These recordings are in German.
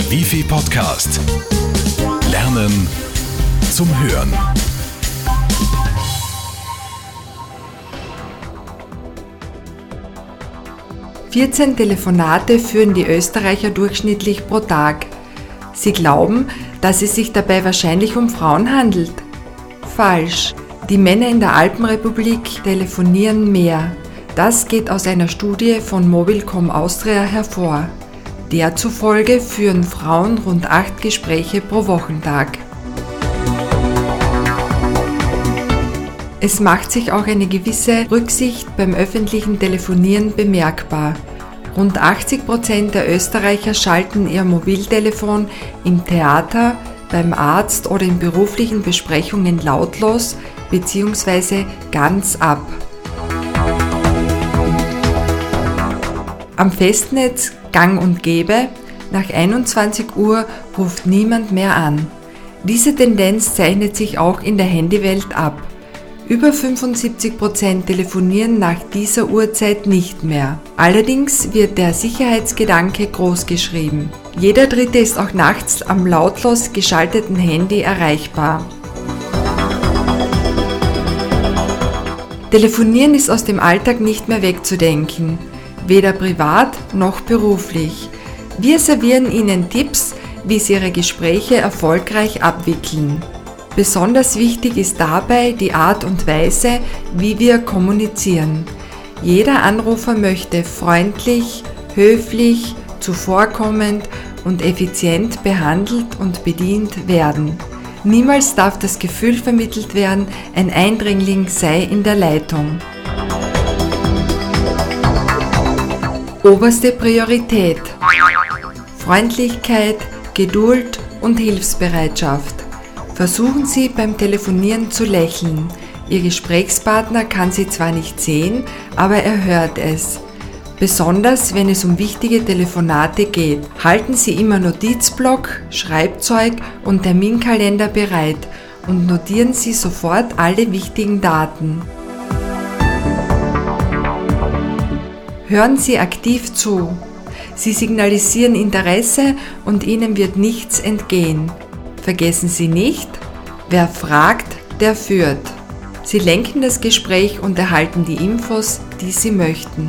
Der Wifi Podcast. Lernen zum Hören. Vierzehn Telefonate führen die Österreicher durchschnittlich pro Tag. Sie glauben, dass es sich dabei wahrscheinlich um Frauen handelt. Falsch. Die Männer in der Alpenrepublik telefonieren mehr. Das geht aus einer Studie von Mobilcom Austria hervor. Der zufolge führen Frauen rund acht Gespräche pro Wochentag. Es macht sich auch eine gewisse Rücksicht beim öffentlichen Telefonieren bemerkbar. Rund 80 Prozent der Österreicher schalten ihr Mobiltelefon im Theater, beim Arzt oder in beruflichen Besprechungen lautlos bzw. ganz ab. Am Festnetz gang und gäbe, nach 21 Uhr ruft niemand mehr an. Diese Tendenz zeichnet sich auch in der Handywelt ab. Über 75% telefonieren nach dieser Uhrzeit nicht mehr. Allerdings wird der Sicherheitsgedanke großgeschrieben. Jeder Dritte ist auch nachts am lautlos geschalteten Handy erreichbar. Telefonieren ist aus dem Alltag nicht mehr wegzudenken weder privat noch beruflich. Wir servieren Ihnen Tipps, wie Sie Ihre Gespräche erfolgreich abwickeln. Besonders wichtig ist dabei die Art und Weise, wie wir kommunizieren. Jeder Anrufer möchte freundlich, höflich, zuvorkommend und effizient behandelt und bedient werden. Niemals darf das Gefühl vermittelt werden, ein Eindringling sei in der Leitung. Oberste Priorität. Freundlichkeit, Geduld und Hilfsbereitschaft. Versuchen Sie beim Telefonieren zu lächeln. Ihr Gesprächspartner kann Sie zwar nicht sehen, aber er hört es. Besonders wenn es um wichtige Telefonate geht, halten Sie immer Notizblock, Schreibzeug und Terminkalender bereit und notieren Sie sofort alle wichtigen Daten. Hören Sie aktiv zu. Sie signalisieren Interesse und Ihnen wird nichts entgehen. Vergessen Sie nicht, wer fragt, der führt. Sie lenken das Gespräch und erhalten die Infos, die Sie möchten.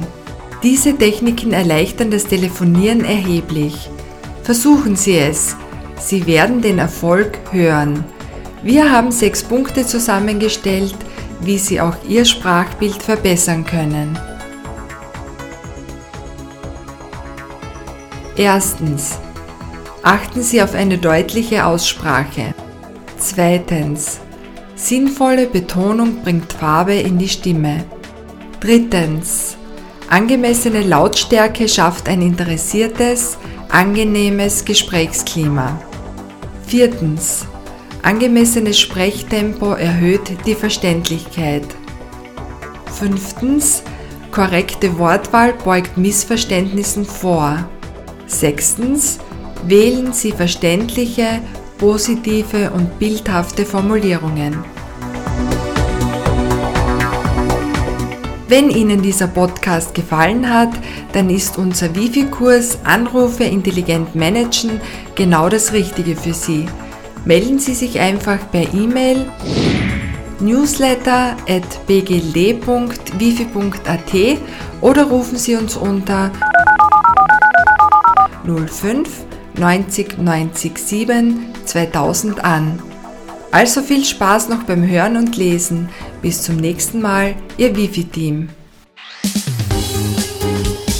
Diese Techniken erleichtern das Telefonieren erheblich. Versuchen Sie es. Sie werden den Erfolg hören. Wir haben sechs Punkte zusammengestellt, wie Sie auch Ihr Sprachbild verbessern können. Erstens. Achten Sie auf eine deutliche Aussprache. Zweitens. Sinnvolle Betonung bringt Farbe in die Stimme. Drittens. Angemessene Lautstärke schafft ein interessiertes, angenehmes Gesprächsklima. Viertens. Angemessenes Sprechtempo erhöht die Verständlichkeit. Fünftens. Korrekte Wortwahl beugt Missverständnissen vor. Sechstens, wählen Sie verständliche, positive und bildhafte Formulierungen. Wenn Ihnen dieser Podcast gefallen hat, dann ist unser Wifi-Kurs Anrufe intelligent managen genau das Richtige für Sie. Melden Sie sich einfach per E-Mail newsletter at bgld.wifi.at oder rufen Sie uns unter 05 90 90 7 2000 an. Also viel Spaß noch beim Hören und Lesen. Bis zum nächsten Mal, Ihr Wifi-Team.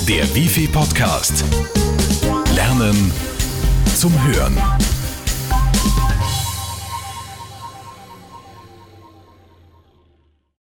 Der Wifi Podcast. Lernen zum Hören.